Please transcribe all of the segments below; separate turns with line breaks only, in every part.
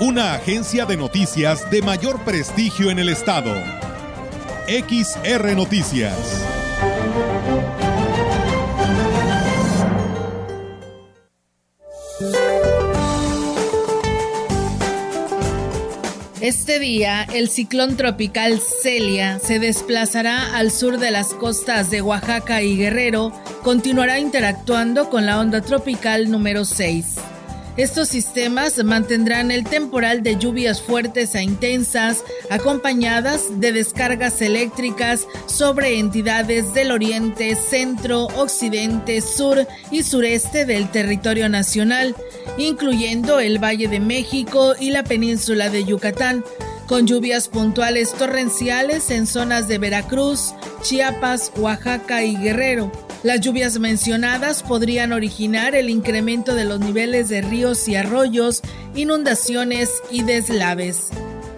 Una agencia de noticias de mayor prestigio en el estado. XR Noticias.
Este día, el ciclón tropical Celia se desplazará al sur de las costas de Oaxaca y Guerrero, continuará interactuando con la onda tropical número 6. Estos sistemas mantendrán el temporal de lluvias fuertes e intensas, acompañadas de descargas eléctricas sobre entidades del oriente, centro, occidente, sur y sureste del territorio nacional, incluyendo el Valle de México y la península de Yucatán, con lluvias puntuales torrenciales en zonas de Veracruz, Chiapas, Oaxaca y Guerrero. Las lluvias mencionadas podrían originar el incremento de los niveles de ríos y arroyos, inundaciones y deslaves.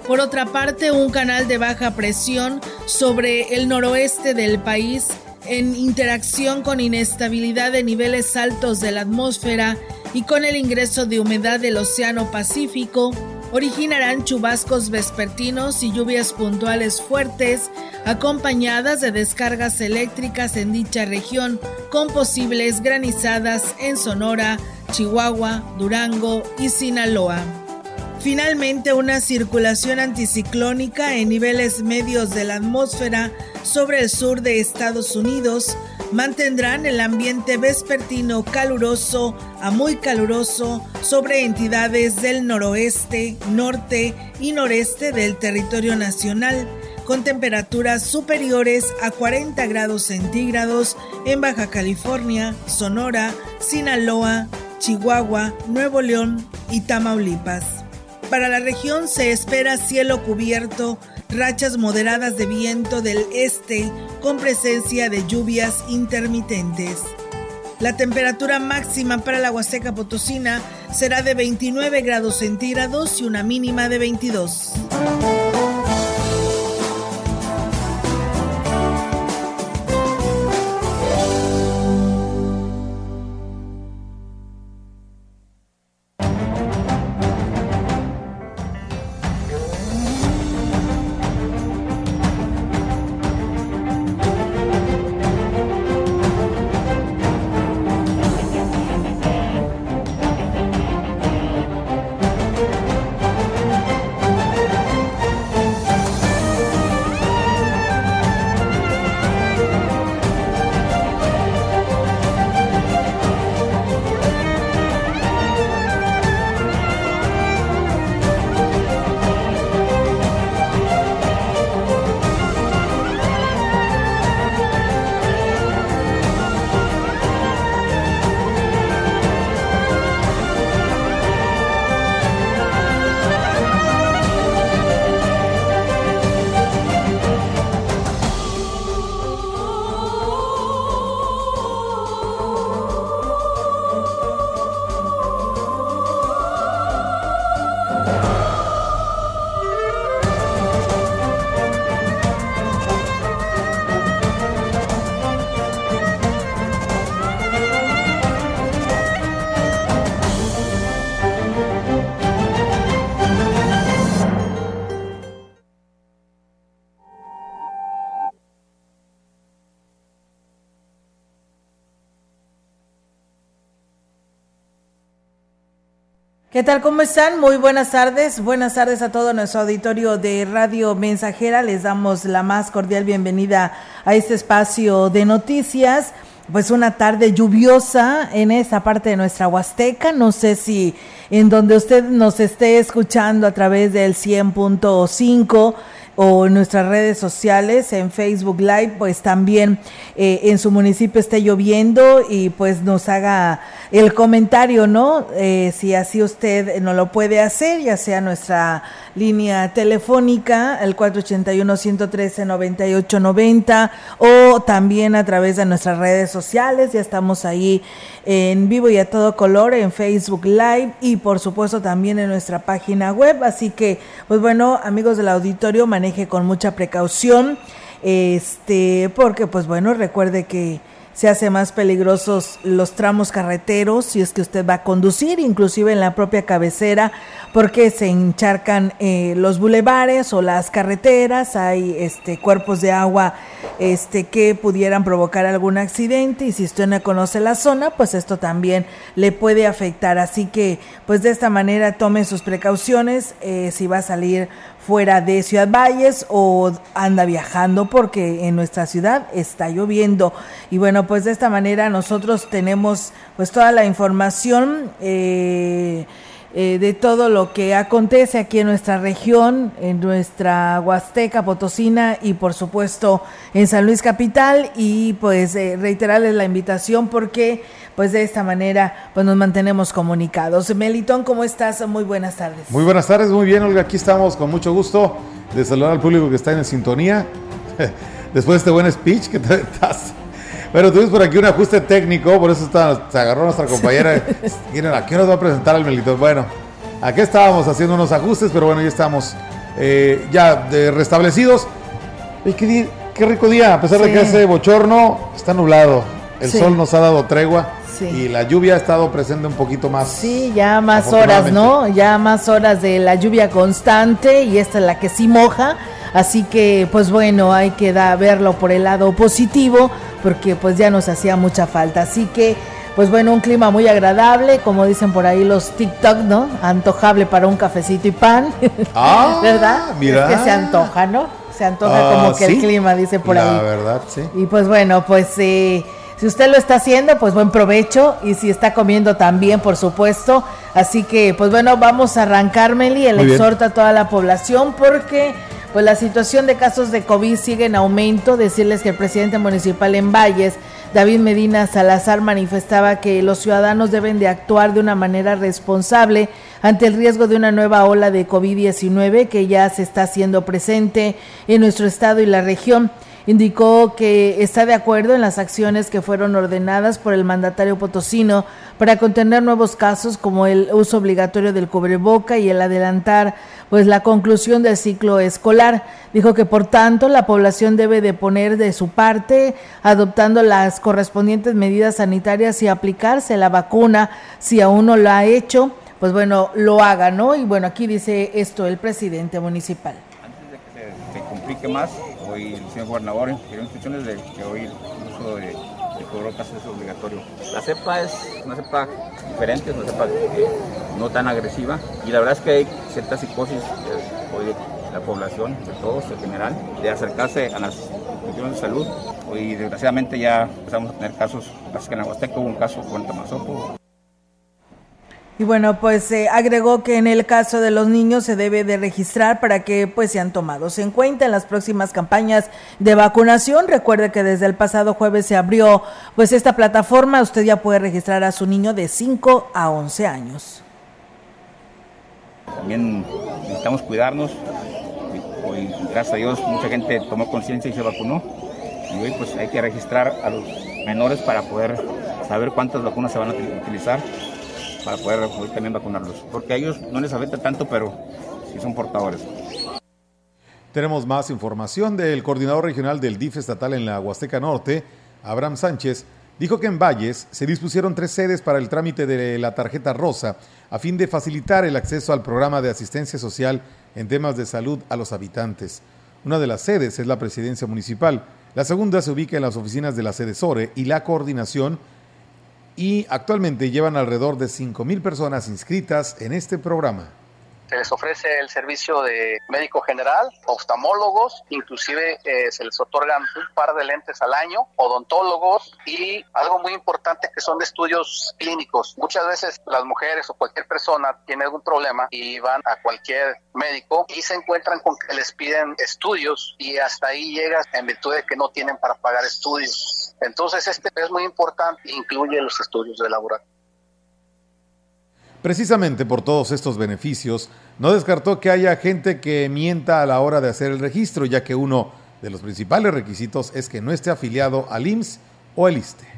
Por otra parte, un canal de baja presión sobre el noroeste del país, en interacción con inestabilidad de niveles altos de la atmósfera y con el ingreso de humedad del Océano Pacífico, originarán chubascos vespertinos y lluvias puntuales fuertes, acompañadas de descargas eléctricas en dicha región, con posibles granizadas en Sonora, Chihuahua, Durango y Sinaloa. Finalmente, una circulación anticiclónica en niveles medios de la atmósfera sobre el sur de Estados Unidos mantendrán el ambiente vespertino caluroso a muy caluroso sobre entidades del noroeste, norte y noreste del territorio nacional, con temperaturas superiores a 40 grados centígrados en Baja California, Sonora, Sinaloa, Chihuahua, Nuevo León y Tamaulipas. Para la región se espera cielo cubierto, rachas moderadas de viento del este con presencia de lluvias intermitentes. La temperatura máxima para la Huasteca Potosina será de 29 grados centígrados y una mínima de 22. ¿Cómo están? Muy buenas tardes. Buenas tardes a todo nuestro auditorio de Radio Mensajera. Les damos la más cordial bienvenida a este espacio de noticias. Pues una tarde lluviosa en esta parte de nuestra Huasteca. No sé si en donde usted nos esté escuchando a través del 100.5 o nuestras redes sociales, en Facebook Live, pues también eh, en su municipio esté lloviendo y pues nos haga el comentario, ¿no? Eh, si así usted no lo puede hacer, ya sea nuestra línea telefónica, el 481-113-9890, o también a través de nuestras redes sociales, ya estamos ahí en vivo y a todo color en Facebook Live y por supuesto también en nuestra página web, así que pues bueno, amigos del auditorio, maneje con mucha precaución, este, porque pues bueno, recuerde que se hace más peligrosos los tramos carreteros si es que usted va a conducir, inclusive en la propia cabecera, porque se encharcan eh, los bulevares o las carreteras, hay este cuerpos de agua este que pudieran provocar algún accidente y si usted no conoce la zona, pues esto también le puede afectar, así que pues de esta manera tome sus precauciones eh, si va a salir fuera de Ciudad Valles o anda viajando porque en nuestra ciudad está lloviendo. Y bueno, pues de esta manera nosotros tenemos pues toda la información. Eh, eh, de todo lo que acontece aquí en nuestra región, en nuestra Huasteca Potosina y por supuesto en San Luis Capital y pues eh, reiterarles la invitación porque pues de esta manera pues nos mantenemos comunicados. Melitón, ¿cómo estás? Muy buenas tardes.
Muy buenas tardes, muy bien Olga, aquí estamos con mucho gusto de saludar al público que está en sintonía. Después de este buen speech que te estás bueno, tuvimos por aquí un ajuste técnico, por eso está, se agarró nuestra compañera. Miren, ¿a qué nos va a presentar el Melitón? Bueno, aquí estábamos haciendo unos ajustes, pero bueno, ya estamos eh, ya restablecidos. Y qué, qué, rico día, a pesar de que hace bochorno, está nublado. El sol nos ha dado tregua. Y la lluvia ha estado presente un poquito más.
Sí, ya más horas, ¿no? Ya más horas de la lluvia constante y esta es la que sí moja. Así que, pues bueno, hay que verlo por el lado positivo porque pues ya nos hacía mucha falta. Así que, pues bueno, un clima muy agradable, como dicen por ahí los TikTok, ¿no? Antojable para un cafecito y pan. Ah, ¿verdad? Mira. Es que se antoja, ¿no? Se antoja como ah, que el clima, dice por ahí.
La verdad, sí.
Y pues bueno, pues eh, si usted lo está haciendo, pues buen provecho. Y si está comiendo también, por supuesto. Así que, pues bueno, vamos a arrancar, Meli. El exhorta a toda la población porque pues la situación de casos de COVID sigue en aumento. Decirles que el presidente municipal en Valles, David Medina Salazar, manifestaba que los ciudadanos deben de actuar de una manera responsable ante el riesgo de una nueva ola de COVID-19 que ya se está haciendo presente en nuestro estado y la región indicó que está de acuerdo en las acciones que fueron ordenadas por el mandatario potosino para contener nuevos casos como el uso obligatorio del cubreboca y el adelantar pues la conclusión del ciclo escolar. Dijo que por tanto la población debe de poner de su parte adoptando las correspondientes medidas sanitarias y aplicarse la vacuna si aún no lo ha hecho, pues bueno, lo haga, ¿no? Y bueno, aquí dice esto el presidente municipal.
Antes de que se, complique más, hoy el señor gobernador dio instrucciones de que hoy el uso de, de es obligatorio. La cepa es una cepa diferente, es una cepa no tan agresiva y la verdad es que hay cierta psicosis hoy de la población, de todos en general, de acercarse a las instituciones de salud. Hoy desgraciadamente ya empezamos a tener casos, así que en Aguasteco hubo un caso con Tamazopo.
Y bueno, pues eh, agregó que en el caso de los niños se debe de registrar para que pues sean tomados en cuenta en las próximas campañas de vacunación. Recuerde que desde el pasado jueves se abrió pues esta plataforma, usted ya puede registrar a su niño de 5 a 11 años.
También necesitamos cuidarnos. Hoy, gracias a Dios, mucha gente tomó conciencia y se vacunó. Y hoy pues hay que registrar a los menores para poder saber cuántas vacunas se van a utilizar para poder también vacunarlos. Porque a ellos no les afecta tanto, pero sí son portadores.
Tenemos más información del coordinador regional del DIF estatal en la Huasteca Norte, Abraham Sánchez, dijo que en Valles se dispusieron tres sedes para el trámite de la tarjeta rosa a fin de facilitar el acceso al programa de asistencia social en temas de salud a los habitantes. Una de las sedes es la presidencia municipal, la segunda se ubica en las oficinas de la sede SORE y la coordinación y actualmente llevan alrededor de 5.000 personas inscritas en este programa.
Se les ofrece el servicio de médico general, oftalmólogos, inclusive eh, se les otorgan un par de lentes al año, odontólogos y algo muy importante que son de estudios clínicos. Muchas veces las mujeres o cualquier persona tiene algún problema y van a cualquier médico y se encuentran con que les piden estudios y hasta ahí llegas en virtud de que no tienen para pagar estudios. Entonces este es muy importante, incluye los estudios de laboratorio.
Precisamente por todos estos beneficios, no descartó que haya gente que mienta a la hora de hacer el registro, ya que uno de los principales requisitos es que no esté afiliado al IMSS o al ISTE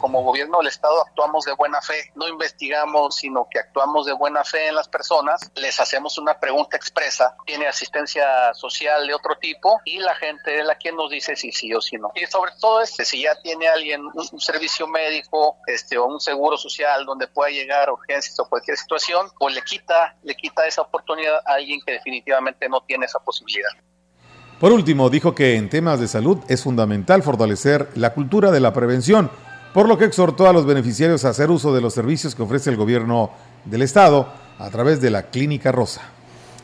como gobierno del Estado actuamos de buena fe, no investigamos, sino que actuamos de buena fe en las personas, les hacemos una pregunta expresa, tiene asistencia social de otro tipo y la gente es la quien nos dice si sí o si no. Y sobre todo este, si ya tiene alguien un, servicio médico este, o un seguro social donde pueda llegar urgencias o cualquier situación, pues le quita, le quita esa oportunidad a alguien que definitivamente no tiene esa posibilidad.
Por último, dijo que en temas de salud es fundamental fortalecer la cultura de la prevención por lo que exhortó a los beneficiarios a hacer uso de los servicios que ofrece el gobierno del estado a través de la Clínica Rosa.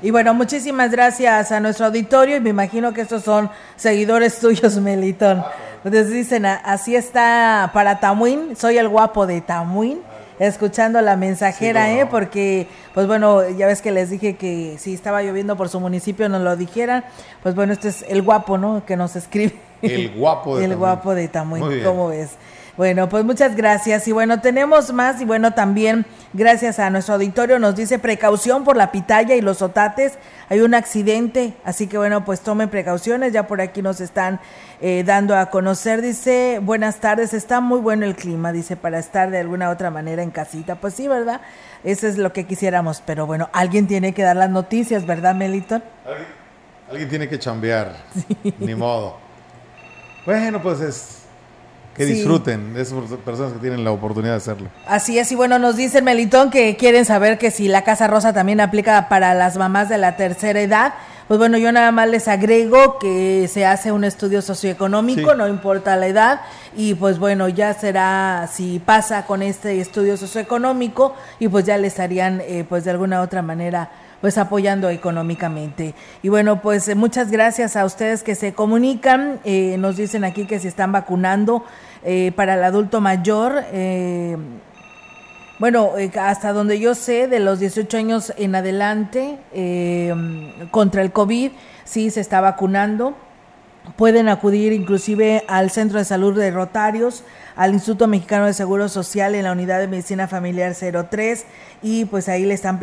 Y bueno, muchísimas gracias a nuestro auditorio y me imagino que estos son seguidores tuyos, Melitón. Entonces dicen, así está para Tamuín, soy el guapo de Tamuín, escuchando la mensajera, ¿eh? Porque, pues bueno, ya ves que les dije que si estaba lloviendo por su municipio nos lo dijeran, pues bueno, este es el guapo, ¿no? Que nos escribe.
El guapo de
El guapo de Tamuín, ¿cómo ves? Bueno, pues muchas gracias. Y bueno, tenemos más y bueno, también gracias a nuestro auditorio nos dice precaución por la pitaya y los otates. Hay un accidente, así que bueno, pues tomen precauciones. Ya por aquí nos están eh, dando a conocer. Dice, buenas tardes, está muy bueno el clima, dice, para estar de alguna otra manera en casita. Pues sí, ¿verdad? Eso es lo que quisiéramos, pero bueno, alguien tiene que dar las noticias, ¿verdad, Meliton?
Alguien, tiene que chambear, ni modo. Bueno, pues es que disfruten de esas personas que tienen la oportunidad de hacerlo.
Así es, y bueno, nos dice Melitón que quieren saber que si la Casa Rosa también aplica para las mamás de la tercera edad. Pues bueno, yo nada más les agrego que se hace un estudio socioeconómico, no importa la edad, y pues bueno, ya será si pasa con este estudio socioeconómico y pues ya les harían eh, pues de alguna otra manera pues apoyando económicamente. Y bueno, pues eh, muchas gracias a ustedes que se comunican, eh, nos dicen aquí que se están vacunando eh, para el adulto mayor. bueno, hasta donde yo sé, de los 18 años en adelante, contra el COVID, sí se está vacunando. Pueden acudir inclusive al Centro de Salud de Rotarios, al Instituto Mexicano de Seguro Social en la Unidad de Medicina Familiar 03 y pues ahí le están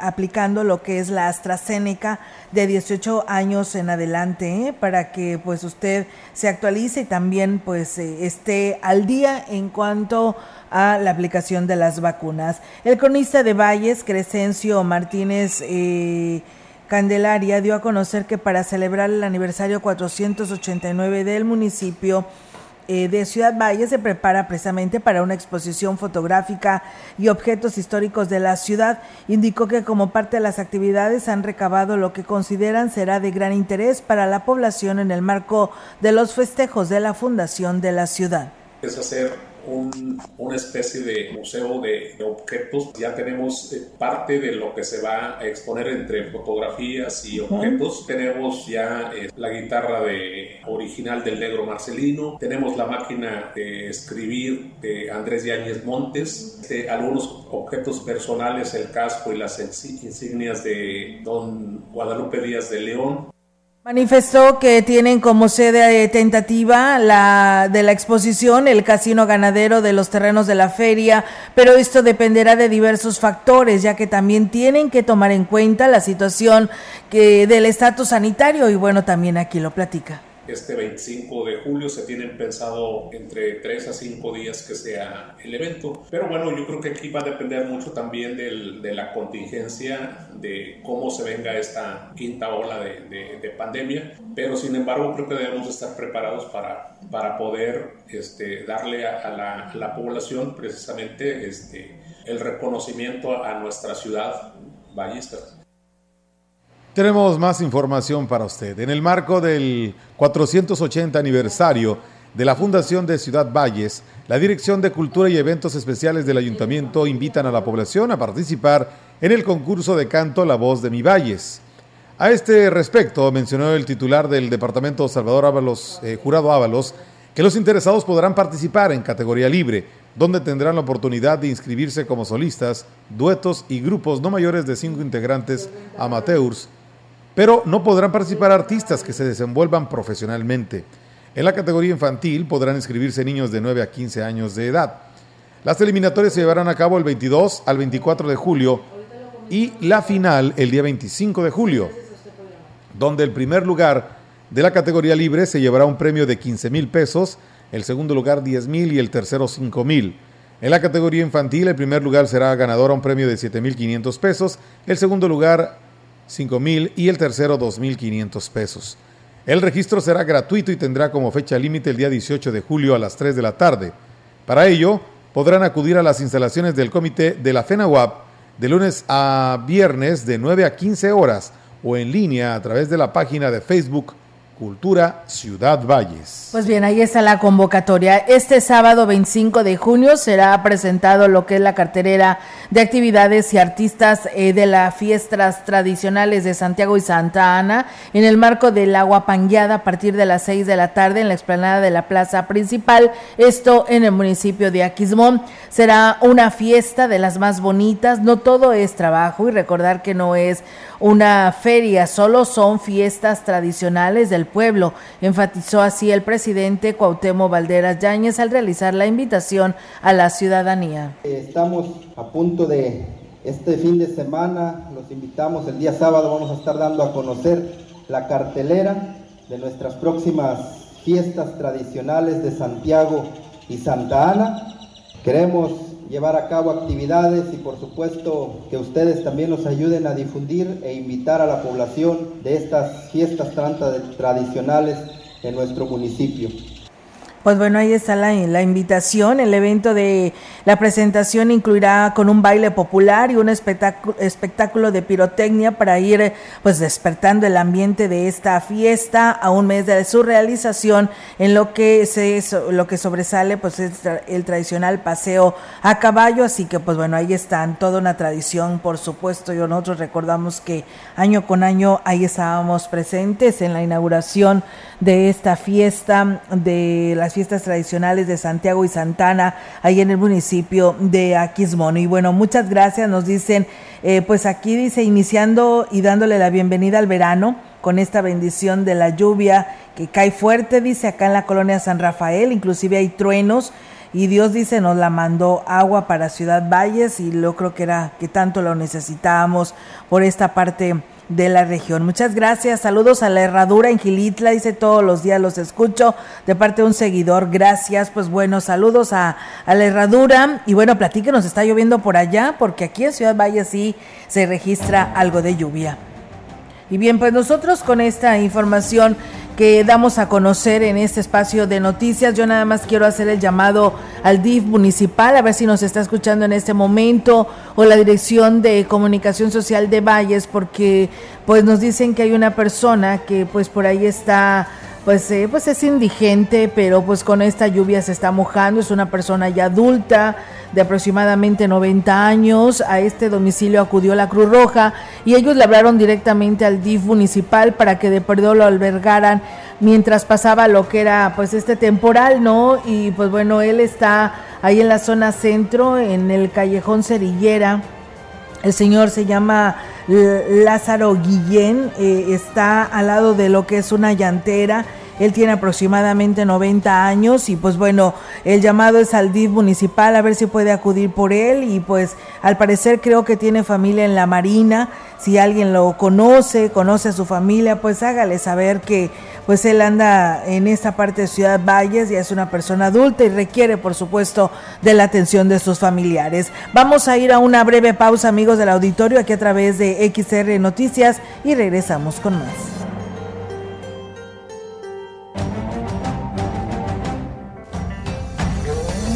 aplicando lo que es la AstraZeneca de 18 años en adelante ¿eh? para que pues usted se actualice y también pues eh, esté al día en cuanto a la aplicación de las vacunas. El cronista de Valles, Crescencio Martínez eh, Candelaria, dio a conocer que para celebrar el aniversario 489 del municipio, eh, de Ciudad Valle se prepara precisamente para una exposición fotográfica y objetos históricos de la ciudad. Indicó que como parte de las actividades han recabado lo que consideran será de gran interés para la población en el marco de los festejos de la fundación de la ciudad.
Una especie de museo de, objetos. Ya tenemos eh, parte de lo que se va a exponer entre fotografías y objetos. Tenemos ya eh, la guitarra de, original del negro Marcelino. Tenemos la máquina de escribir de Andrés Yáñez Montes. algunos objetos personales, el casco y las insignias de don Guadalupe Díaz de León.
Manifestó que tienen como sede tentativa la de la exposición el casino ganadero de los terrenos de la feria, pero esto dependerá de diversos factores, ya que también tienen que tomar en cuenta la situación que del estatus sanitario y bueno, también aquí lo platica
este 25 de julio se tienen pensado entre 3 a 5 días que sea el evento. Pero bueno, yo creo que aquí va a depender mucho también del, de la contingencia, de cómo se venga esta quinta ola de, de, pandemia. Pero sin embargo, creo que debemos estar preparados para, para poder este, darle a, la, la, población precisamente este, el reconocimiento a nuestra ciudad ballista.
Tenemos más información para usted. En el marco del 480 aniversario de la Fundación de Ciudad Valles, la Dirección de Cultura y Eventos Especiales del Ayuntamiento invitan a la población a participar en el concurso de canto La Voz de Mi Valles. A este respecto, mencionó el titular del departamento Salvador Ábalos, eh, Jurado Ábalos, que los interesados podrán participar en categoría libre, donde tendrán la oportunidad de inscribirse como solistas, duetos y grupos no mayores de cinco integrantes amateurs, pero no podrán participar artistas que se desenvuelvan profesionalmente. En la categoría infantil podrán inscribirse niños de 9 a 15 años de edad. Las eliminatorias se llevarán a cabo el 22 al 24 de julio y la final el día 25 de julio, donde el primer lugar de la categoría libre se llevará un premio de 15 mil pesos, el segundo lugar 10 mil y el tercero 5 mil. En la categoría infantil el primer lugar será ganador a un premio de 7 mil 500 pesos, el segundo lugar 5 mil y el tercero 2 mil 500 pesos. El registro será gratuito y tendrá como fecha límite el día 18 de julio a las 3 de la tarde. Para ello, podrán acudir a las instalaciones del comité de la FENAWAP de lunes a viernes de 9 a 15 horas o en línea a través de la página de Facebook Cultura Ciudad Valles.
Pues bien, ahí está la convocatoria. Este sábado 25 de junio será presentado lo que es la carterera de actividades y artistas eh, de las fiestas tradicionales de Santiago y Santa Ana en el marco del agua pangueada a partir de las 6 de la tarde en la explanada de la plaza principal, esto en el municipio de Aquismón. Será una fiesta de las más bonitas, no todo es trabajo y recordar que no es una feria, solo son fiestas tradicionales del pueblo, enfatizó así el presidente Cuauhtémoc Valderas Yáñez al realizar la invitación a la ciudadanía.
Estamos a punto de este fin de semana, los invitamos el día sábado, vamos a estar dando a conocer la cartelera de nuestras próximas fiestas tradicionales de Santiago y Santa Ana. Queremos llevar a cabo actividades y por supuesto que ustedes también nos ayuden a difundir e invitar a la población de estas fiestas tradicionales en nuestro municipio.
Pues bueno, ahí está la, invitación. El evento de la presentación incluirá con un baile popular y un espectáculo, espectáculo de pirotecnia para ir pues despertando el ambiente de esta fiesta a un mes de su realización. En lo que se lo que sobresale pues es el tradicional paseo a caballo, así que pues bueno, ahí están, toda una tradición, por supuesto, y nosotros recordamos que año con año ahí estábamos presentes en la inauguración de esta fiesta de la fiestas tradicionales de Santiago y Santana, ahí en el municipio de Aquismón. Y bueno, muchas gracias, nos dicen, eh, pues aquí dice, iniciando y dándole la bienvenida al verano con esta bendición de la lluvia que cae fuerte, dice acá en la colonia San Rafael, inclusive hay truenos y Dios dice nos la mandó agua para Ciudad Valles y yo creo que era que tanto lo necesitábamos por esta parte de la región. Muchas gracias. Saludos a la herradura en Gilitla. Dice todos los días los escucho de parte de un seguidor. Gracias. Pues bueno, saludos a, a la herradura. Y bueno, platíquenos, está lloviendo por allá porque aquí en Ciudad Valle sí se registra algo de lluvia. Y bien, pues nosotros con esta información que damos a conocer en este espacio de noticias. Yo nada más quiero hacer el llamado al DIF municipal, a ver si nos está escuchando en este momento, o la Dirección de Comunicación Social de Valles, porque pues nos dicen que hay una persona que pues por ahí está pues, eh, pues es indigente, pero pues con esta lluvia se está mojando, es una persona ya adulta de aproximadamente 90 años. A este domicilio acudió la Cruz Roja y ellos le hablaron directamente al DIF municipal para que de perdón lo albergaran mientras pasaba lo que era pues este temporal, ¿no? Y pues bueno, él está ahí en la zona centro, en el callejón Cerillera. El señor se llama Lázaro Guillén, eh, está al lado de lo que es una llantera él tiene aproximadamente 90 años y pues bueno, el llamado es al DIF municipal a ver si puede acudir por él y pues al parecer creo que tiene familia en la Marina. Si alguien lo conoce, conoce a su familia, pues hágale saber que pues él anda en esta parte de Ciudad Valles y es una persona adulta y requiere por supuesto de la atención de sus familiares. Vamos a ir a una breve pausa amigos del auditorio aquí a través de XR Noticias y regresamos con más.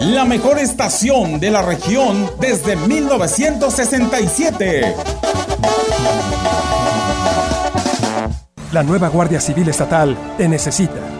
la mejor estación de la región desde 1967.
La nueva Guardia Civil Estatal te necesita.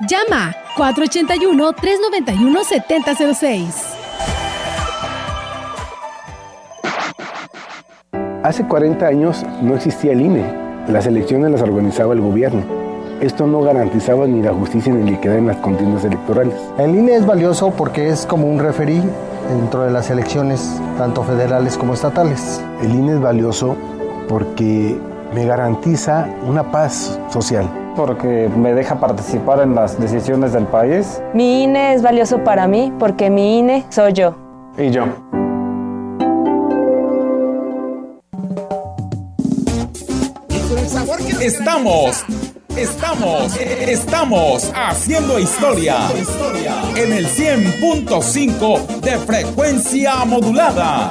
Llama 481-391-7006.
Hace 40 años no existía el INE. Las elecciones las organizaba el gobierno. Esto no garantizaba ni la justicia ni la equidad en las contiendas electorales.
El INE es valioso porque es como un referí dentro de las elecciones, tanto federales como estatales.
El INE es valioso porque me garantiza una paz social
porque me deja participar en las decisiones del país.
Mi INE es valioso para mí porque mi INE soy yo.
Y yo.
Estamos, estamos, estamos haciendo historia en el 100.5 de frecuencia modulada.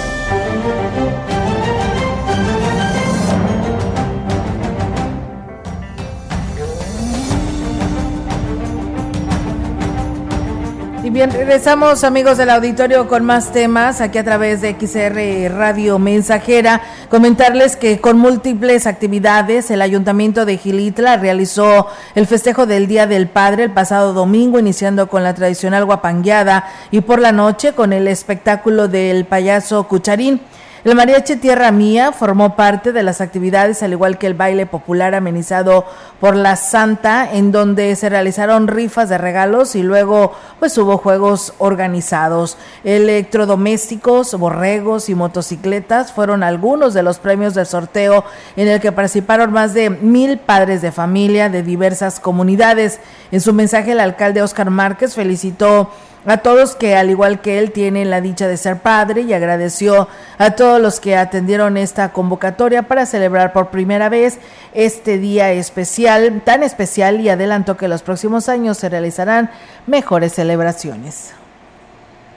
Bien, regresamos amigos del auditorio con más temas aquí a través de XR Radio Mensajera. Comentarles que con múltiples actividades el Ayuntamiento de Gilitla realizó el festejo del Día del Padre el pasado domingo, iniciando con la tradicional guapangueada y por la noche con el espectáculo del payaso Cucharín. El mariachi Tierra Mía formó parte de las actividades, al igual que el baile popular amenizado por la Santa, en donde se realizaron rifas de regalos y luego pues hubo juegos organizados. Electrodomésticos, borregos y motocicletas fueron algunos de los premios del sorteo en el que participaron más de mil padres de familia de diversas comunidades. En su mensaje, el alcalde Oscar Márquez felicitó a todos que al igual que él tienen la dicha de ser padre y agradeció a todos los que atendieron esta convocatoria para celebrar por primera vez este día especial, tan especial y adelantó que los próximos años se realizarán mejores celebraciones.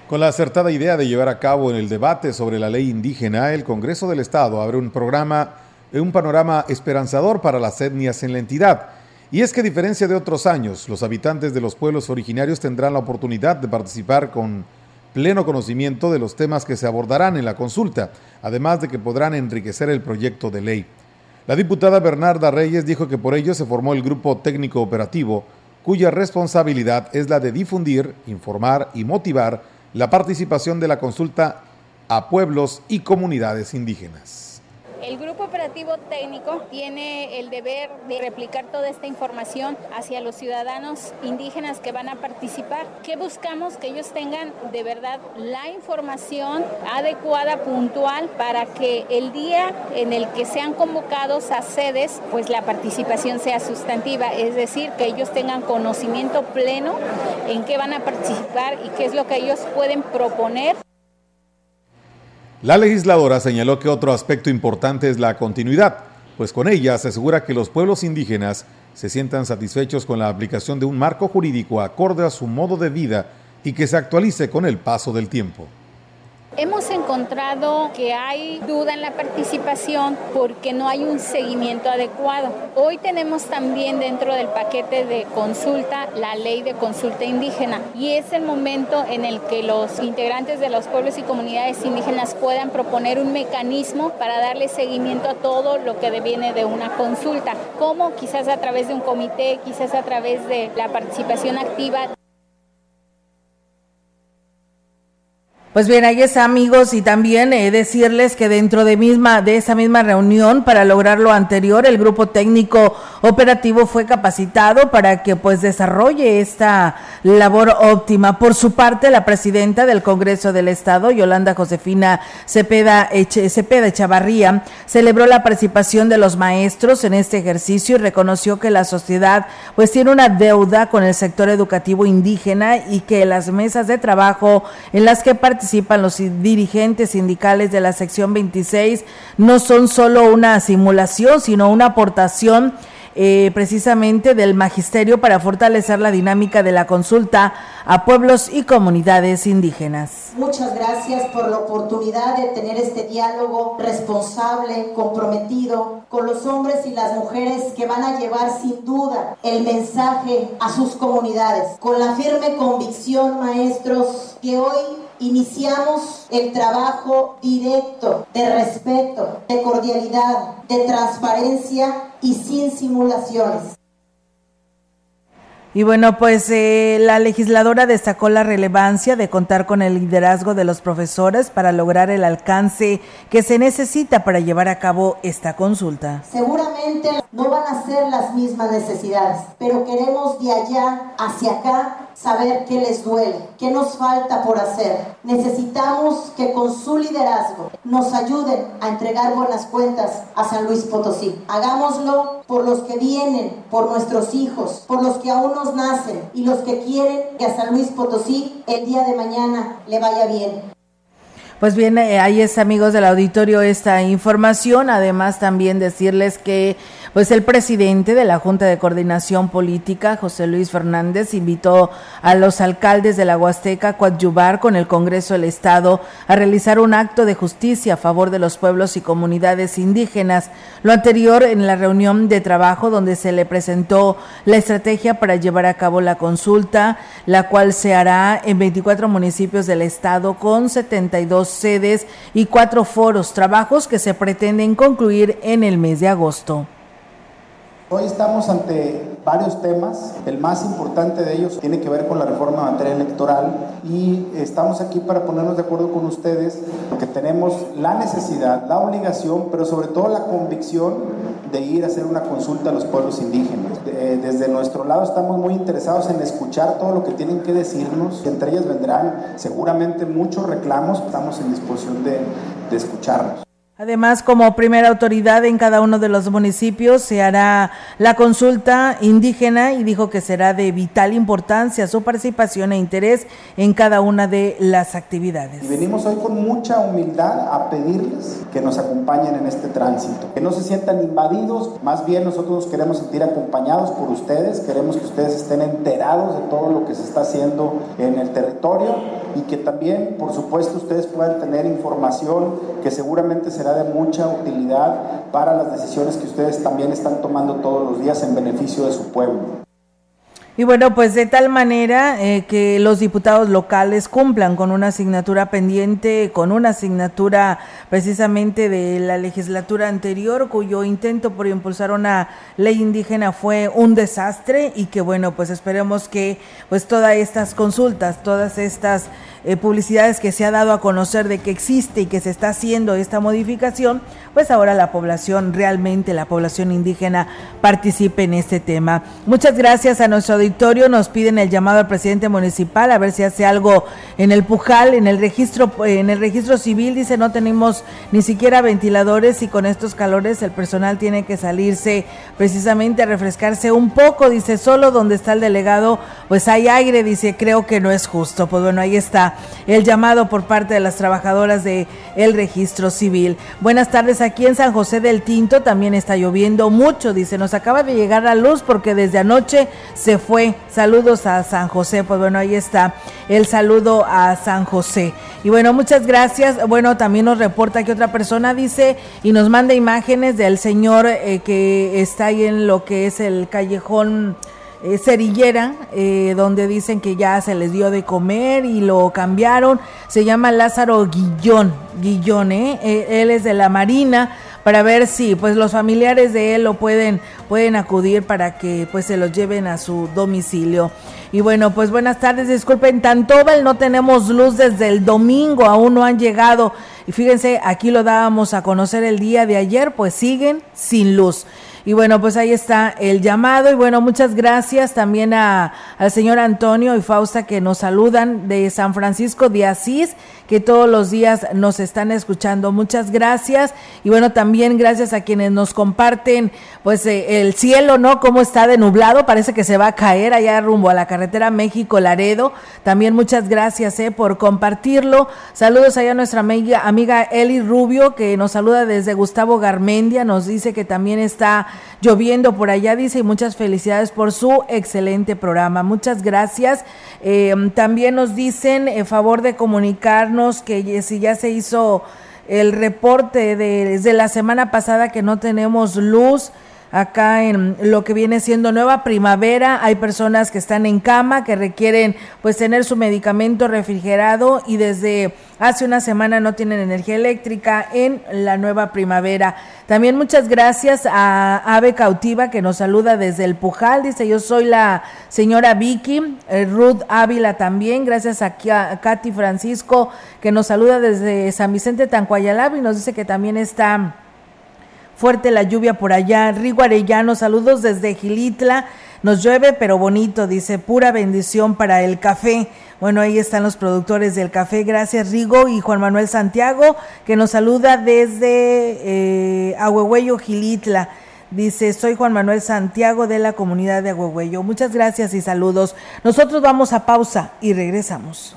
Con la acertada idea de llevar a cabo en el debate sobre la ley indígena, el Congreso del Estado abre un programa, un panorama esperanzador para las etnias en la entidad y es que a diferencia de otros años, los habitantes de los pueblos originarios tendrán la oportunidad de participar con pleno conocimiento de los temas que se abordarán en la consulta, además de que podrán enriquecer el proyecto de ley. La diputada Bernarda Reyes dijo que por ello se formó el grupo técnico operativo, cuya responsabilidad es la de difundir, informar y motivar la participación de la consulta a pueblos y comunidades indígenas.
El grupo operativo técnico tiene el deber de replicar toda esta información hacia los ciudadanos indígenas que van a participar. ¿Qué buscamos? Que ellos tengan de verdad la información adecuada, puntual, para que el día en el que sean convocados a sedes, pues la participación sea sustantiva, es decir, que ellos tengan conocimiento pleno en qué van a participar y qué es lo que ellos pueden proponer.
La legisladora señaló que otro aspecto importante es la continuidad, pues con ella se asegura que los pueblos indígenas se sientan satisfechos con la aplicación de un marco jurídico acorde a su modo de vida y que se actualice con el paso del tiempo
Hemos encontrado que hay duda en la participación porque no hay un seguimiento adecuado. Hoy tenemos también dentro del paquete de consulta la ley de consulta indígena y es el momento en el que los integrantes de los pueblos y comunidades indígenas puedan proponer un mecanismo para darle seguimiento a todo lo que deviene de una consulta, como quizás a través de un comité, quizás a través de la participación activa.
Pues bien, ahí está amigos y también eh, decirles que dentro de misma de esa misma reunión para lograr lo anterior el grupo técnico operativo fue capacitado para que pues desarrolle esta labor óptima. Por su parte, la presidenta del Congreso del Estado, Yolanda Josefina Cepeda, Eche, Cepeda Chavarría, celebró la participación de los maestros en este ejercicio y reconoció que la sociedad pues tiene una deuda con el sector educativo indígena y que las mesas de trabajo en las que participan participan los dirigentes sindicales de la sección 26 no son solo una simulación, sino una aportación eh, precisamente del magisterio para fortalecer la dinámica de la consulta a pueblos y comunidades indígenas.
Muchas gracias por la oportunidad de tener este diálogo responsable, comprometido con los hombres y las mujeres que van a llevar sin duda el mensaje a sus comunidades, con la firme convicción, maestros, que hoy iniciamos el trabajo directo de respeto, de cordialidad, de transparencia y sin simulaciones.
Y bueno, pues eh, la legisladora destacó la relevancia de contar con el liderazgo de los profesores para lograr el alcance que se necesita para llevar a cabo esta consulta.
Seguramente no van a ser las mismas necesidades, pero queremos de allá hacia acá saber qué les duele, qué nos falta por hacer. Necesitamos que con su liderazgo nos ayuden a entregar buenas cuentas a San Luis Potosí. Hagámoslo por los que vienen, por nuestros hijos, por los que aún nos nacen y los que quieren que a San Luis Potosí el día de mañana le vaya bien.
Pues bien, eh, ahí es amigos del auditorio esta información. Además también decirles que pues el presidente de la Junta de Coordinación Política, José Luis Fernández, invitó a los alcaldes de la Huasteca a coadyuvar con el Congreso del Estado a realizar un acto de justicia a favor de los pueblos y comunidades indígenas. Lo anterior en la reunión de trabajo donde se le presentó la estrategia para llevar a cabo la consulta, la cual se hará en 24 municipios del Estado con 72 sedes y cuatro foros, trabajos que se pretenden concluir en el mes de agosto.
Hoy estamos ante varios temas. El más importante de ellos tiene que ver con la reforma en materia electoral y estamos aquí para ponernos de acuerdo con ustedes porque tenemos la necesidad, la obligación, pero sobre todo la convicción de ir a hacer una consulta a los pueblos indígenas. Desde nuestro lado estamos muy interesados en escuchar todo lo que tienen que decirnos. Entre ellas vendrán seguramente muchos reclamos. Estamos en disposición de, de escucharlos.
Además, como primera autoridad en cada uno de los municipios se hará la consulta indígena y dijo que será de vital importancia su participación e interés en cada una de las actividades.
Y venimos hoy con mucha humildad a pedirles que nos acompañen en este tránsito, que no se sientan invadidos, más bien nosotros nos queremos sentir acompañados por ustedes, queremos que ustedes estén enterados de todo lo que se está haciendo en el territorio y que también, por supuesto, ustedes puedan tener información que seguramente se será de mucha utilidad para las decisiones que ustedes también están tomando todos los días en beneficio de su pueblo.
Y bueno, pues de tal manera eh, que los diputados locales cumplan con una asignatura pendiente, con una asignatura precisamente de la legislatura anterior, cuyo intento por impulsar una ley indígena fue un desastre y que bueno, pues esperemos que pues todas estas consultas, todas estas eh, publicidades que se ha dado a conocer de que existe y que se está haciendo esta modificación, pues ahora la población, realmente la población indígena participe en este tema. Muchas gracias a nuestro auditorio, nos piden el llamado al presidente municipal a ver si hace algo en el Pujal, en el registro, en el registro civil, dice no tenemos ni siquiera ventiladores y con estos calores el personal tiene que salirse precisamente a refrescarse un poco, dice solo donde está el delegado, pues hay aire, dice creo que no es justo. Pues bueno, ahí está el llamado por parte de las trabajadoras de el registro civil. Buenas tardes, aquí en San José del Tinto también está lloviendo mucho, dice, nos acaba de llegar la luz porque desde anoche se fue. Saludos a San José. Pues bueno, ahí está el saludo a San José. Y bueno, muchas gracias. Bueno, también nos reporta que otra persona dice y nos manda imágenes del señor eh, que está ahí en lo que es el callejón eh, cerillera, eh, donde dicen que ya se les dio de comer y lo cambiaron. Se llama Lázaro Guillón, Guillón, ¿eh? ¿eh? él es de la Marina para ver si pues los familiares de él lo pueden pueden acudir para que pues se los lleven a su domicilio. Y bueno, pues buenas tardes, disculpen, Tantobel no tenemos luz desde el domingo, aún no han llegado. Y fíjense, aquí lo dábamos a conocer el día de ayer, pues siguen sin luz. Y bueno, pues ahí está el llamado. Y bueno, muchas gracias también a, al señor Antonio y Fausta que nos saludan de San Francisco de Asís, que todos los días nos están escuchando. Muchas gracias. Y bueno, también gracias a quienes nos comparten, pues eh, el cielo, ¿no? Cómo está de nublado. Parece que se va a caer allá rumbo a la carretera México-Laredo. También muchas gracias, eh, por compartirlo. Saludos allá a nuestra amiga, amiga Eli Rubio, que nos saluda desde Gustavo Garmendia. Nos dice que también está lloviendo por allá, dice, y muchas felicidades por su excelente programa. Muchas gracias. Eh, también nos dicen, en favor de comunicarnos que si ya se hizo el reporte de, desde la semana pasada que no tenemos luz acá en lo que viene siendo nueva primavera. Hay personas que están en cama, que requieren pues tener su medicamento refrigerado y desde hace una semana no tienen energía eléctrica en la nueva primavera. También muchas gracias a Ave Cautiva que nos saluda desde el Pujal. Dice, yo soy la señora Vicky, eh, Ruth Ávila también. Gracias a, a Katy Francisco que nos saluda desde San Vicente Tancuayalab y nos dice que también está fuerte la lluvia por allá. Rigo Arellano, saludos desde Gilitla. Nos llueve, pero bonito, dice, pura bendición para el café. Bueno, ahí están los productores del café. Gracias, Rigo y Juan Manuel Santiago, que nos saluda desde eh, Gilitla. Dice, soy Juan Manuel Santiago de la comunidad de Ahuehuello. Muchas gracias y saludos. Nosotros vamos a pausa y regresamos.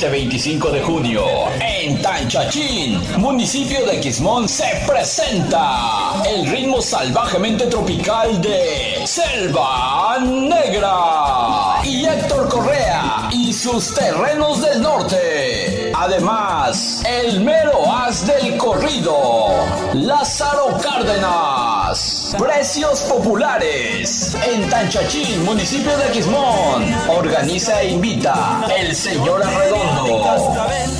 Este 25 de junio, en Tanchachín, municipio de Quismón, se presenta el ritmo salvajemente tropical de Selva Negra y Héctor Correa y sus terrenos del norte. Además, el mero as del corrido, Lázaro Cárdenas. Precios populares en Tanchachín, municipio de Quismón. Organiza e invita el señor Arredondo.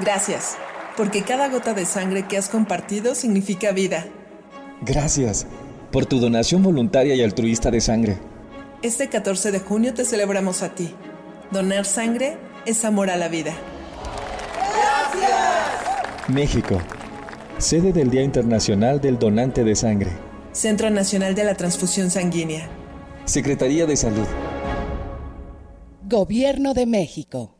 Gracias, porque cada gota de sangre que has compartido significa vida.
Gracias por tu donación voluntaria y altruista de sangre.
Este 14 de junio te celebramos a ti. Donar sangre es amor a la vida.
Gracias. México, sede del Día Internacional del Donante de Sangre.
Centro Nacional de la Transfusión Sanguínea.
Secretaría de Salud.
Gobierno de México.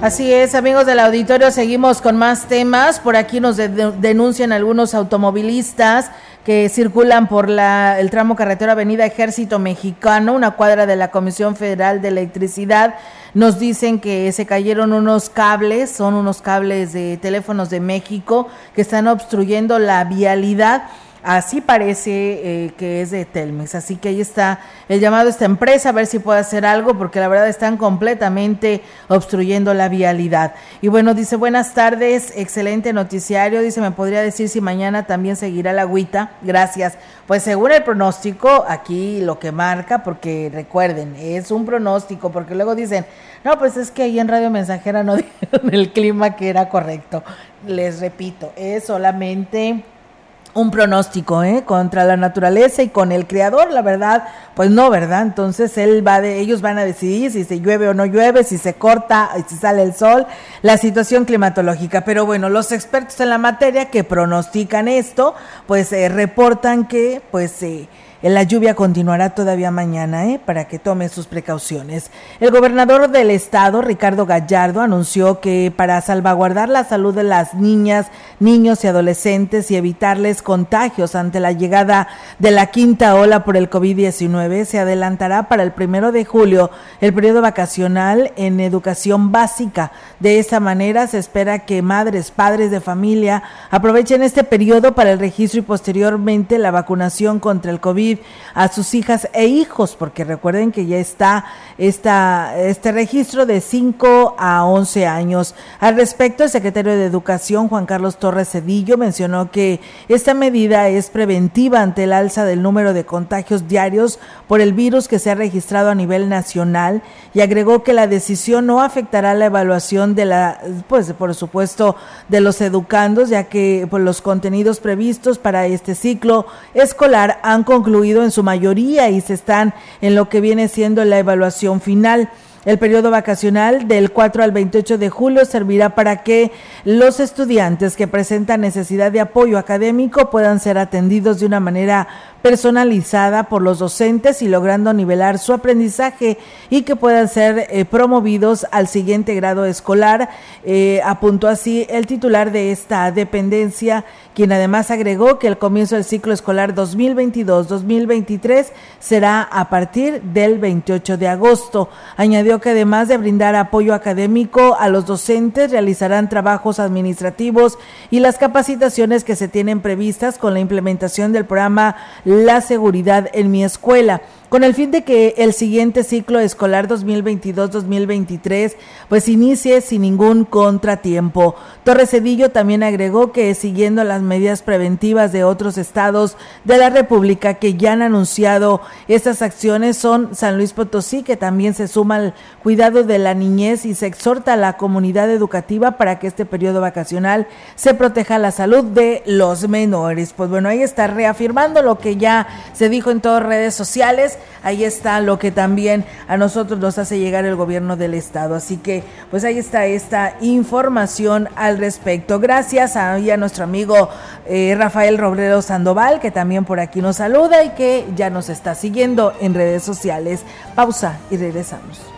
Así es, amigos del auditorio, seguimos con más temas. Por aquí nos de denuncian algunos automovilistas que circulan por la, el tramo carretera Avenida Ejército Mexicano, una cuadra de la Comisión Federal de Electricidad. Nos dicen que se cayeron unos cables, son unos cables de teléfonos de México que están obstruyendo la vialidad. Así parece eh, que es de Telmex. Así que ahí está el llamado a esta empresa a ver si puede hacer algo, porque la verdad están completamente obstruyendo la vialidad. Y bueno, dice, buenas tardes, excelente noticiario. Dice, ¿me podría decir si mañana también seguirá la agüita? Gracias. Pues según el pronóstico, aquí lo que marca, porque recuerden, es un pronóstico, porque luego dicen, no, pues es que ahí en Radio Mensajera no dijeron el clima que era correcto. Les repito, es solamente un pronóstico ¿eh? contra la naturaleza y con el creador, la verdad, pues no, ¿verdad? Entonces él va de, ellos van a decidir si se llueve o no llueve, si se corta, si sale el sol, la situación climatológica. Pero bueno, los expertos en la materia que pronostican esto, pues eh, reportan que, pues, eh, la lluvia continuará todavía mañana, ¿eh? para que tome sus precauciones. El gobernador del estado, Ricardo Gallardo, anunció que para salvaguardar la salud de las niñas, niños y adolescentes y evitarles contagios ante la llegada de la quinta ola por el COVID-19, se adelantará para el primero de julio el periodo vacacional en educación básica. De esta manera se espera que madres, padres de familia aprovechen este periodo para el registro y posteriormente la vacunación contra el COVID A sus hijas e hijos, porque recuerden que ya está esta, este registro de 5 a 11 años. Al respecto, el secretario de Educación, Juan Carlos Torres Cedillo, mencionó que esta medida es preventiva ante el alza del número de contagios diarios por el virus que se ha registrado a nivel nacional y agregó que la decisión no afectará la evaluación de la, pues por supuesto, de los educandos, ya que pues, los contenidos previstos para este ciclo escolar han concluido en su mayoría y se están en lo que viene siendo la evaluación final. El periodo vacacional del 4 al 28 de julio servirá para que los estudiantes que presentan necesidad de apoyo académico puedan ser atendidos de una manera personalizada por los docentes y logrando nivelar su aprendizaje y que puedan ser eh, promovidos al siguiente grado escolar, eh, apuntó así el titular de esta dependencia, quien además agregó que el comienzo del ciclo escolar 2022-2023 será a partir del 28 de agosto. Añadió que además de brindar apoyo académico a los docentes, realizarán trabajos administrativos y las capacitaciones que se tienen previstas con la implementación del programa la seguridad en mi escuela con el fin de que el siguiente ciclo escolar 2022-2023 pues inicie sin ningún contratiempo. Torres Cedillo también agregó que siguiendo las medidas preventivas de otros estados de la República que ya han anunciado estas acciones son San Luis Potosí, que también se suma al cuidado de la niñez y se exhorta a la comunidad educativa para que este periodo vacacional se proteja la salud de los menores. Pues bueno, ahí está reafirmando lo que ya se dijo en todas redes sociales ahí está lo que también a nosotros nos hace llegar el gobierno del estado. Así que pues ahí está esta información al respecto. Gracias a, a nuestro amigo eh, Rafael Robledo Sandoval, que también por aquí nos saluda y que ya nos está siguiendo en redes sociales. Pausa y regresamos.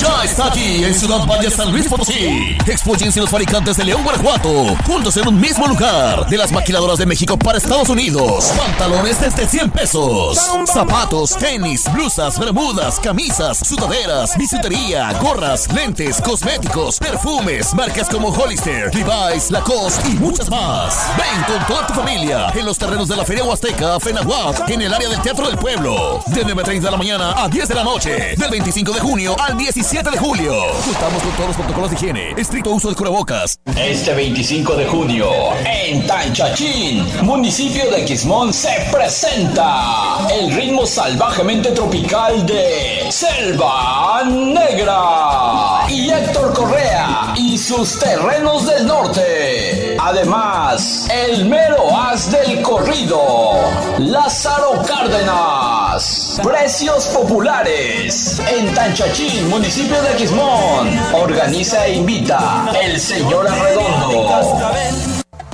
Ya está aquí en Ciudad Valle San Luis Potosí. Expóyense los fabricantes de León, Guanajuato, juntos en un mismo lugar. De las maquiladoras de México para Estados Unidos. Pantalones desde 100 pesos. Zapatos, tenis, blusas, bermudas, camisas, sudaderas, bisutería, gorras, lentes, cosméticos, perfumes, marcas como Hollister, Levi's, Lacoste y muchas más. Ven con toda tu familia en los terrenos de la Feria Huasteca, Fenahuac, en el área del Teatro del Pueblo. De 9.30 de la mañana a 10 de la noche. Del 25 de junio al 17 7 de julio. Contamos con todos los protocolos de higiene, estricto uso de cubrebocas.
Este 25 de junio, en Tanchachín, municipio de Quismón, se presenta el ritmo salvajemente tropical de Selva Negra y Héctor Correa y sus terrenos del norte. Además, el mero as del corrido, Lázaro Cárdenas. Precios populares en Tanchachín, municipio de Quismón. Organiza e invita el señor Arredondo.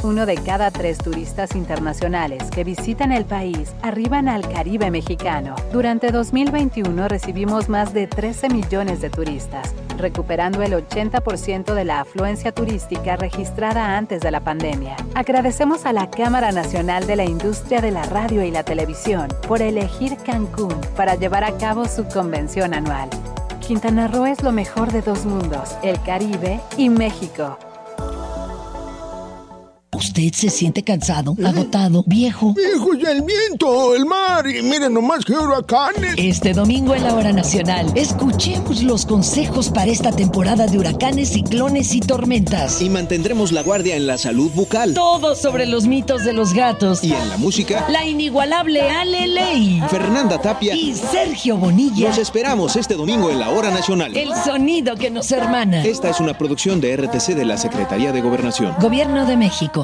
Uno de cada tres turistas internacionales que visitan el país arriban al Caribe mexicano. Durante 2021 recibimos más de 13 millones de turistas, recuperando el 80% de la afluencia turística registrada antes de la pandemia. Agradecemos a la Cámara Nacional de la Industria de la Radio y la Televisión por elegir Cancún para llevar a cabo su convención anual. Quintana Roo es lo mejor de dos mundos, el Caribe y México.
¿Usted se siente cansado, agotado, viejo?
Viejo ya el viento, el mar y miren nomás que huracanes.
Este domingo en la hora nacional, escuchemos los consejos para esta temporada de huracanes, ciclones y tormentas.
Y mantendremos la guardia en la salud bucal.
Todo sobre los mitos de los gatos.
Y en la música,
la inigualable Ale Ley.
Fernanda Tapia
y Sergio Bonilla.
Los esperamos este domingo en la hora nacional.
El sonido que nos hermana.
Esta es una producción de RTC de la Secretaría de Gobernación.
Gobierno de México.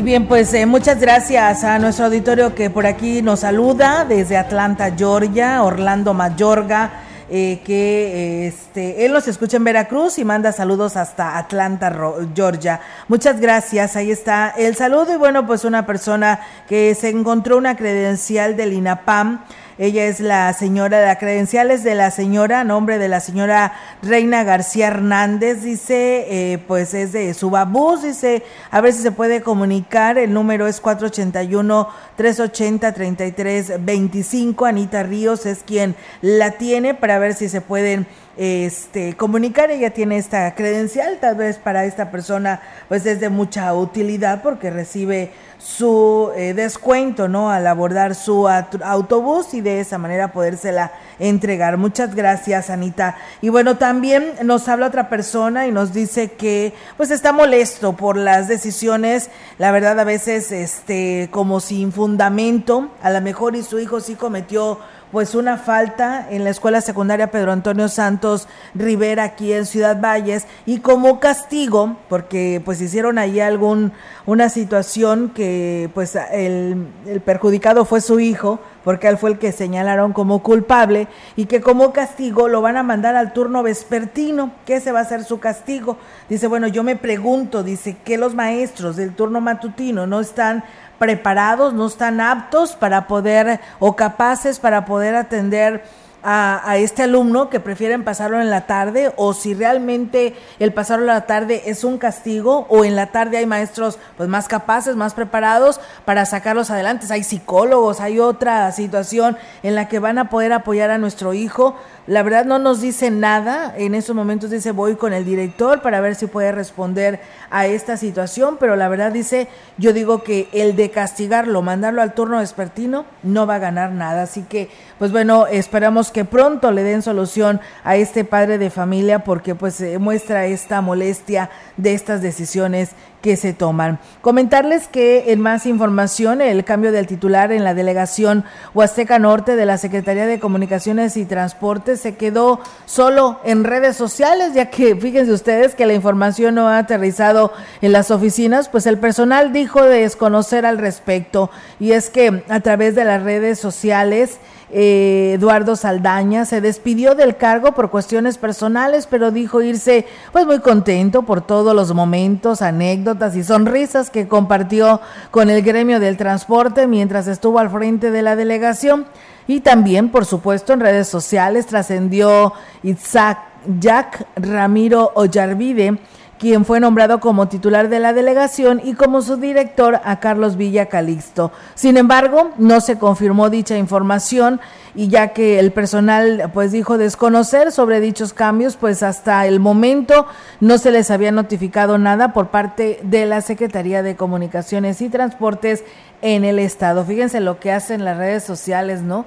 Y bien, pues eh, muchas gracias a nuestro auditorio que por aquí nos saluda desde Atlanta, Georgia, Orlando Mayorga, eh, que este, él nos escucha en Veracruz y manda saludos hasta Atlanta, Georgia. Muchas gracias, ahí está el saludo y bueno, pues una persona que se encontró una credencial del INAPAM ella es la señora, la credenciales de la señora, nombre de la señora Reina García Hernández, dice, eh, pues es de Subabús, dice, a ver si se puede comunicar, el número es 481-380-3325, Anita Ríos es quien la tiene para ver si se pueden este, comunicar. Ella tiene esta credencial, tal vez para esta persona, pues es de mucha utilidad porque recibe su eh, descuento, ¿no? Al abordar su autobús y de esa manera podérsela entregar. Muchas gracias, Anita. Y bueno, también nos habla otra persona y nos dice que pues está molesto por las decisiones, la verdad a veces este como sin fundamento, a lo mejor y su hijo sí cometió pues una falta en la escuela secundaria Pedro Antonio Santos Rivera aquí en Ciudad Valles y como castigo porque pues hicieron ahí algún una situación que pues el, el perjudicado fue su hijo porque él fue el que señalaron como culpable y que como castigo lo van a mandar al turno vespertino, que ese va a ser su castigo. Dice, bueno, yo me pregunto, dice, que los maestros del turno matutino no están preparados, no están aptos para poder o capaces para poder atender a, este alumno que prefieren pasarlo en la tarde o si realmente el pasarlo en la tarde es un castigo o en la tarde hay maestros pues más capaces, más preparados para sacarlos adelante. Hay psicólogos, hay otra situación en la que van a poder apoyar a nuestro hijo. La verdad no nos dice nada. En esos momentos dice voy con el director para ver si puede responder a esta situación, pero la verdad dice yo digo que el de castigarlo, mandarlo al turno despertino no va a ganar nada. Así que pues bueno, esperamos que pronto le den solución a este padre de familia porque pues muestra esta molestia de estas decisiones que se toman. Comentarles que en más información, el cambio del titular en la delegación Huasteca Norte de la Secretaría de Comunicaciones y Transportes se quedó solo en redes sociales, ya que fíjense ustedes que la información no ha aterrizado en las oficinas, pues el personal dijo de desconocer al respecto. Y es que a través de las redes sociales, eh, Eduardo Saldaña se despidió del cargo por cuestiones personales, pero dijo irse pues muy contento por todos los momentos, anécdotas y sonrisas que compartió con el gremio del transporte mientras estuvo al frente de la delegación. Y también, por supuesto, en redes sociales trascendió Isaac Jack Ramiro Ollarvide, quien fue nombrado como titular de la delegación y como su director a Carlos Villa Calixto. Sin embargo, no se confirmó dicha información y ya que el personal pues dijo desconocer sobre dichos cambios, pues hasta el momento no se les había notificado nada por parte de la Secretaría de Comunicaciones y Transportes en el estado. Fíjense lo que hacen las redes sociales, ¿no?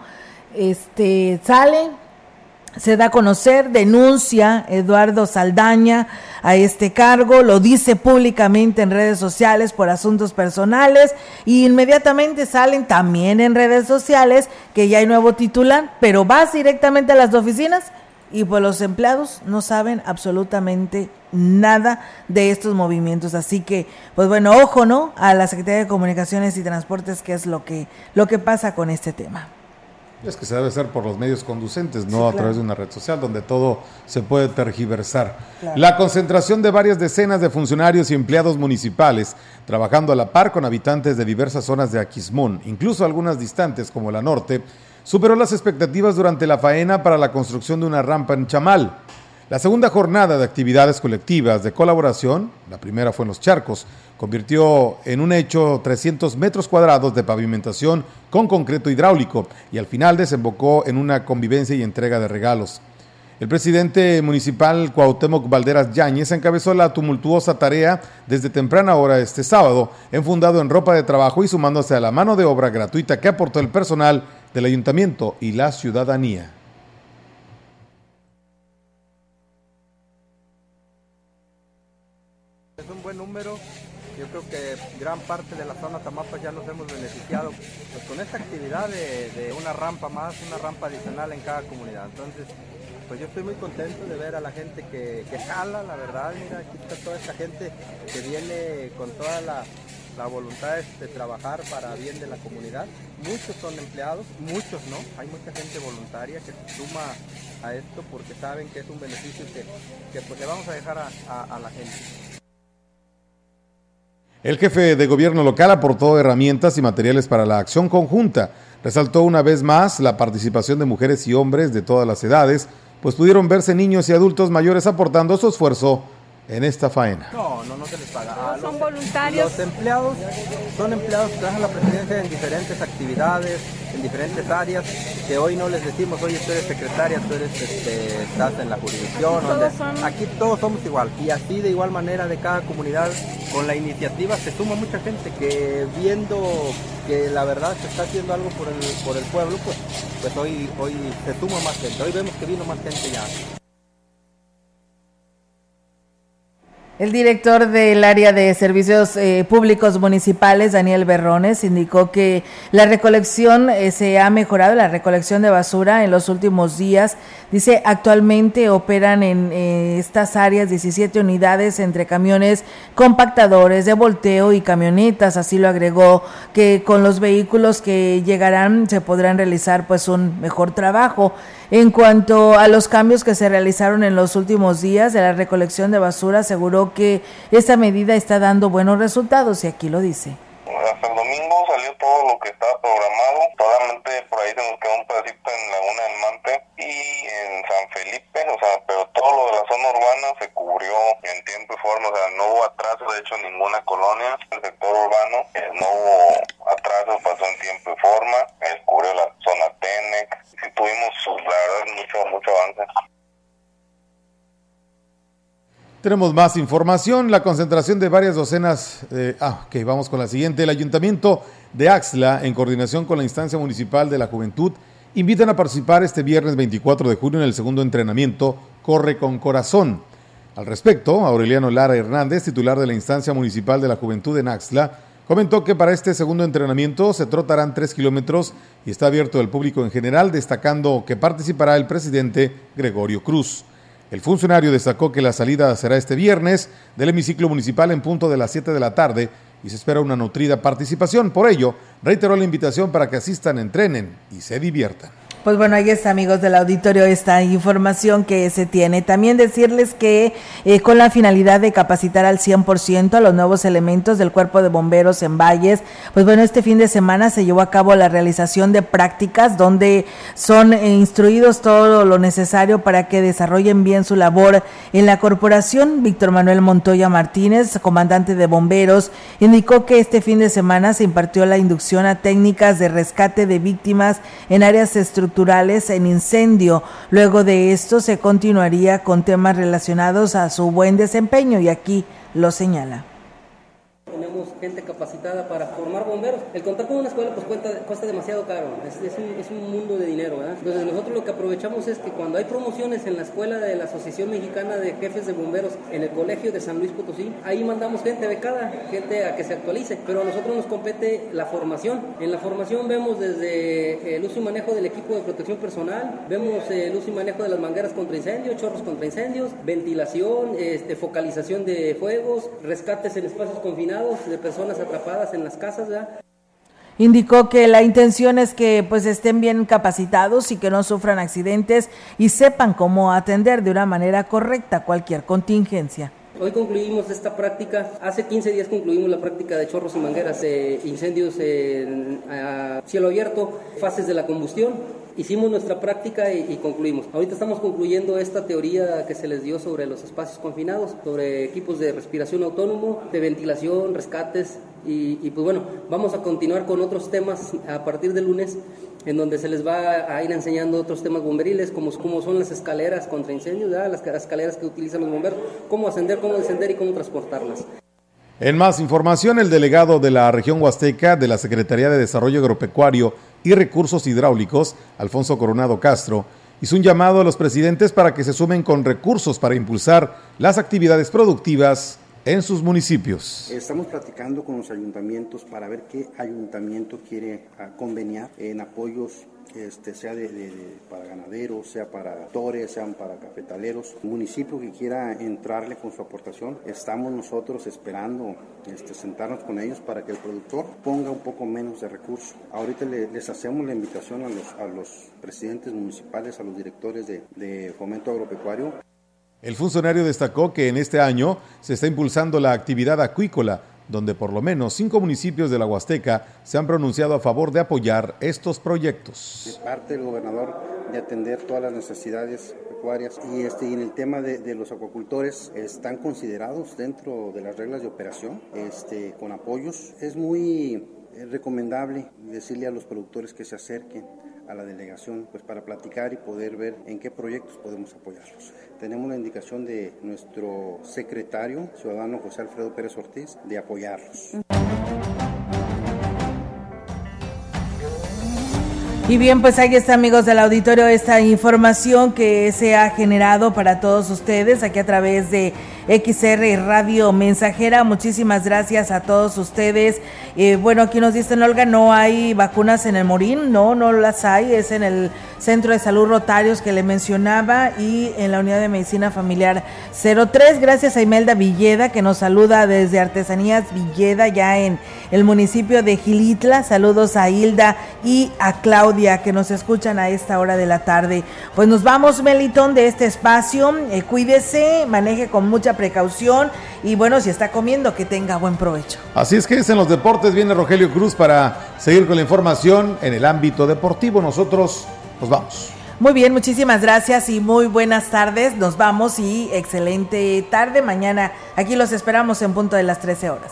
Este sale se da a conocer, denuncia Eduardo Saldaña a este cargo, lo dice públicamente en redes sociales por asuntos personales y inmediatamente salen también en redes sociales que ya hay nuevo titular, pero vas directamente a las oficinas y pues los empleados no saben absolutamente nada de estos movimientos. Así que, pues bueno, ojo, ¿no? A la Secretaría de Comunicaciones y Transportes, que es lo que, lo que pasa con este tema.
Es que se debe hacer por los medios conducentes, no a través de una red social donde todo se puede tergiversar. La concentración de varias decenas de funcionarios y empleados municipales trabajando a la par con habitantes de diversas zonas de Aquismón, incluso algunas distantes como la norte, superó las expectativas durante la faena para la construcción de una rampa en Chamal. La segunda jornada de actividades colectivas de colaboración, la primera fue en Los Charcos, convirtió en un hecho 300 metros cuadrados de pavimentación con concreto hidráulico y al final desembocó en una convivencia y entrega de regalos. El presidente municipal Cuauhtémoc Valderas Yáñez encabezó la tumultuosa tarea desde temprana hora este sábado, enfundado en ropa de trabajo y sumándose a la mano de obra gratuita que aportó el personal del ayuntamiento y la ciudadanía.
Gran parte de la zona Tamapa ya nos hemos beneficiado pues, con esta actividad de, una rampa más, una rampa adicional en cada comunidad. Entonces, pues yo estoy muy contento de ver a la gente que, que jala, la verdad, mira, aquí está toda esta gente que viene con toda la, la voluntad de trabajar para bien de la comunidad. Muchos son empleados, muchos no, hay mucha gente voluntaria que se suma a esto porque saben que es un beneficio que, que pues le vamos a dejar a la gente.
El jefe de gobierno local aportó herramientas y materiales para la acción conjunta. Resaltó una vez más la participación de mujeres y hombres de todas las edades, pues pudieron verse niños y adultos mayores aportando su esfuerzo en esta faena.
No, no, no se les paga.
No, son voluntarios.
Los empleados son empleados que trabajan la presidencia en diferentes actividades, en diferentes áreas, que hoy no les decimos, oye, tú eres secretaria, tú eres, este, estás en la jurisdicción.
Todos
donde-
son-
Aquí todos somos igual. Y así de igual manera de cada comunidad, con la iniciativa se suma mucha gente que viendo que la verdad se está haciendo algo por el, por el pueblo, pues, pues hoy, hoy se suma más gente. Hoy vemos que vino más gente ya.
El director del área de servicios eh, públicos municipales, Daniel Berrones, indicó que la recolección eh, se ha mejorado, la recolección de basura en los últimos días. Dice, actualmente operan en eh, estas áreas 17 unidades entre camiones compactadores de volteo y camionetas. Así lo agregó que con los vehículos que llegarán se podrán realizar pues un mejor trabajo. En cuanto a los cambios que se realizaron en los últimos días de la recolección de basura, aseguró que esta medida está dando buenos resultados y aquí lo dice.
Hasta el domingo salió todo lo que estaba programado. Solamente por ahí se nos quedó un pedacito en Laguna del Mante y en San Felipe, o sea, pero todo lo de la zona urbana se cubrió en tiempo y forma, o sea, no hubo atraso, de hecho, en ninguna colonia. El sector urbano eh, no hubo atraso, pasó en tiempo y forma, eh, cubrió la zona TENEC. Sí tuvimos, la verdad, mucho, mucho avance.
Tenemos más información, la concentración de varias docenas. ah, ok, vamos con la siguiente. El Ayuntamiento de Axla, en coordinación con la instancia municipal de la juventud, invitan a participar este viernes 24 de junio en el segundo entrenamiento Corre con Corazón. Al respecto, Aureliano Lara Hernández, titular de la instancia municipal de la juventud en Axla, comentó que para este segundo entrenamiento se trotarán tres kilómetros y está abierto al público en general, destacando que participará el presidente Gregorio Cruz. El funcionario destacó que la salida será este viernes del hemiciclo municipal en punto de las 7 de la tarde y se espera una nutrida participación. Por ello, reiteró la invitación para que asistan, entrenen y se diviertan.
Pues bueno, ahí está, amigos del auditorio, esta información que se tiene. También decirles que eh, con la finalidad de capacitar al 100% a los nuevos elementos del Cuerpo de Bomberos en Valles, pues bueno, este fin de semana se llevó a cabo la realización de prácticas donde son eh, instruidos todo lo necesario para que desarrollen bien su labor en la corporación. Víctor Manuel Montoya Martínez, comandante de bomberos, indicó que este fin de semana se impartió la inducción a técnicas de rescate de víctimas en áreas estructurales en incendio. Luego de esto se continuaría con temas relacionados a su buen desempeño y aquí lo señala.
Tenemos gente capacitada para formar bomberos. El contar con una escuela pues cuenta, cuesta demasiado caro, es, un mundo de dinero. ¿verdad? Entonces nosotros lo que aprovechamos es que cuando hay promociones en la escuela de la Asociación Mexicana de Jefes de Bomberos en el Colegio de San Luis Potosí, ahí mandamos gente becada, gente a que se actualice, pero a nosotros nos compete la formación. En la formación vemos desde el uso y manejo del equipo de protección personal, vemos el uso y manejo de las mangueras contra incendios, chorros contra incendios, ventilación, este, focalización de fuegos, rescates en espacios confinados de personas atrapadas en las casas. ¿verdad?
Indicó que la intención es que pues estén bien capacitados y que no sufran accidentes y sepan cómo atender de una manera correcta cualquier contingencia.
Hoy concluimos esta práctica, hace 15 días concluimos la práctica de chorros y mangueras, incendios en, a cielo abierto, fases de la combustión. Hicimos nuestra práctica y, concluimos. Ahorita estamos concluyendo esta teoría que se les dio sobre los espacios confinados, sobre equipos de respiración autónomo, de ventilación, rescates y, pues bueno, vamos a continuar con otros temas a partir de lunes en donde se les va a ir enseñando otros temas bomberiles, como, como son las escaleras contra incendios, las escaleras que utilizan los bomberos, cómo ascender, cómo descender y cómo transportarlas.
En más información, el delegado de la región Huasteca de la Secretaría de Desarrollo Agropecuario y Recursos Hidráulicos, Alfonso Coronado Castro, hizo un llamado a los presidentes para que se sumen con recursos para impulsar las actividades productivas en sus municipios.
Estamos platicando con los ayuntamientos para ver qué ayuntamiento quiere ah, conveniar en apoyos este, sea de, para ganaderos, sea para actores, sean para cafetaleros, municipio que quiera entrarle con su aportación, estamos nosotros esperando este, sentarnos con ellos para que el productor ponga un poco menos de recursos. Ahorita les hacemos la invitación a los, presidentes municipales, a los directores de fomento agropecuario
el funcionario destacó que en este año se está impulsando la actividad acuícola, donde por lo menos cinco municipios de la Huasteca se han pronunciado a favor de apoyar estos proyectos.
De parte del gobernador de atender todas las necesidades pecuarias y, este, en el tema de, los acuacultores están considerados dentro de las reglas de operación este, con apoyos. Es muy eh, recomendable decirle a los productores que se acerquen a la delegación pues para platicar y poder ver en qué proyectos podemos apoyarlos. Tenemos la indicación de nuestro secretario, ciudadano José Alfredo Pérez Ortiz, de apoyarlos.
Y bien, pues ahí está, amigos del auditorio, esta información que se ha generado para todos ustedes aquí a través de XR Radio Mensajera. Muchísimas gracias a todos ustedes. Eh, bueno, aquí nos dicen, Olga, no hay vacunas en el Morín. No, no las hay. Es en el Centro de Salud Rotarios que le mencionaba y en la Unidad de Medicina Familiar 03. Gracias a Imelda Villeda que nos saluda desde Artesanías Villeda, ya en el municipio de Gilitla. Saludos a Hilda y a Claudia que nos escuchan a esta hora de la tarde. Pues nos vamos, Melitón, de este espacio. Eh, cuídese, maneje con mucha precaución y bueno, si está comiendo, que tenga buen provecho.
Así es que es en los deportes, viene Rogelio Cruz para seguir con la información en el ámbito deportivo. Nosotros nos vamos.
Muy bien, muchísimas gracias y muy buenas tardes. Nos vamos y excelente tarde. Mañana aquí los esperamos en punto de las 13 horas.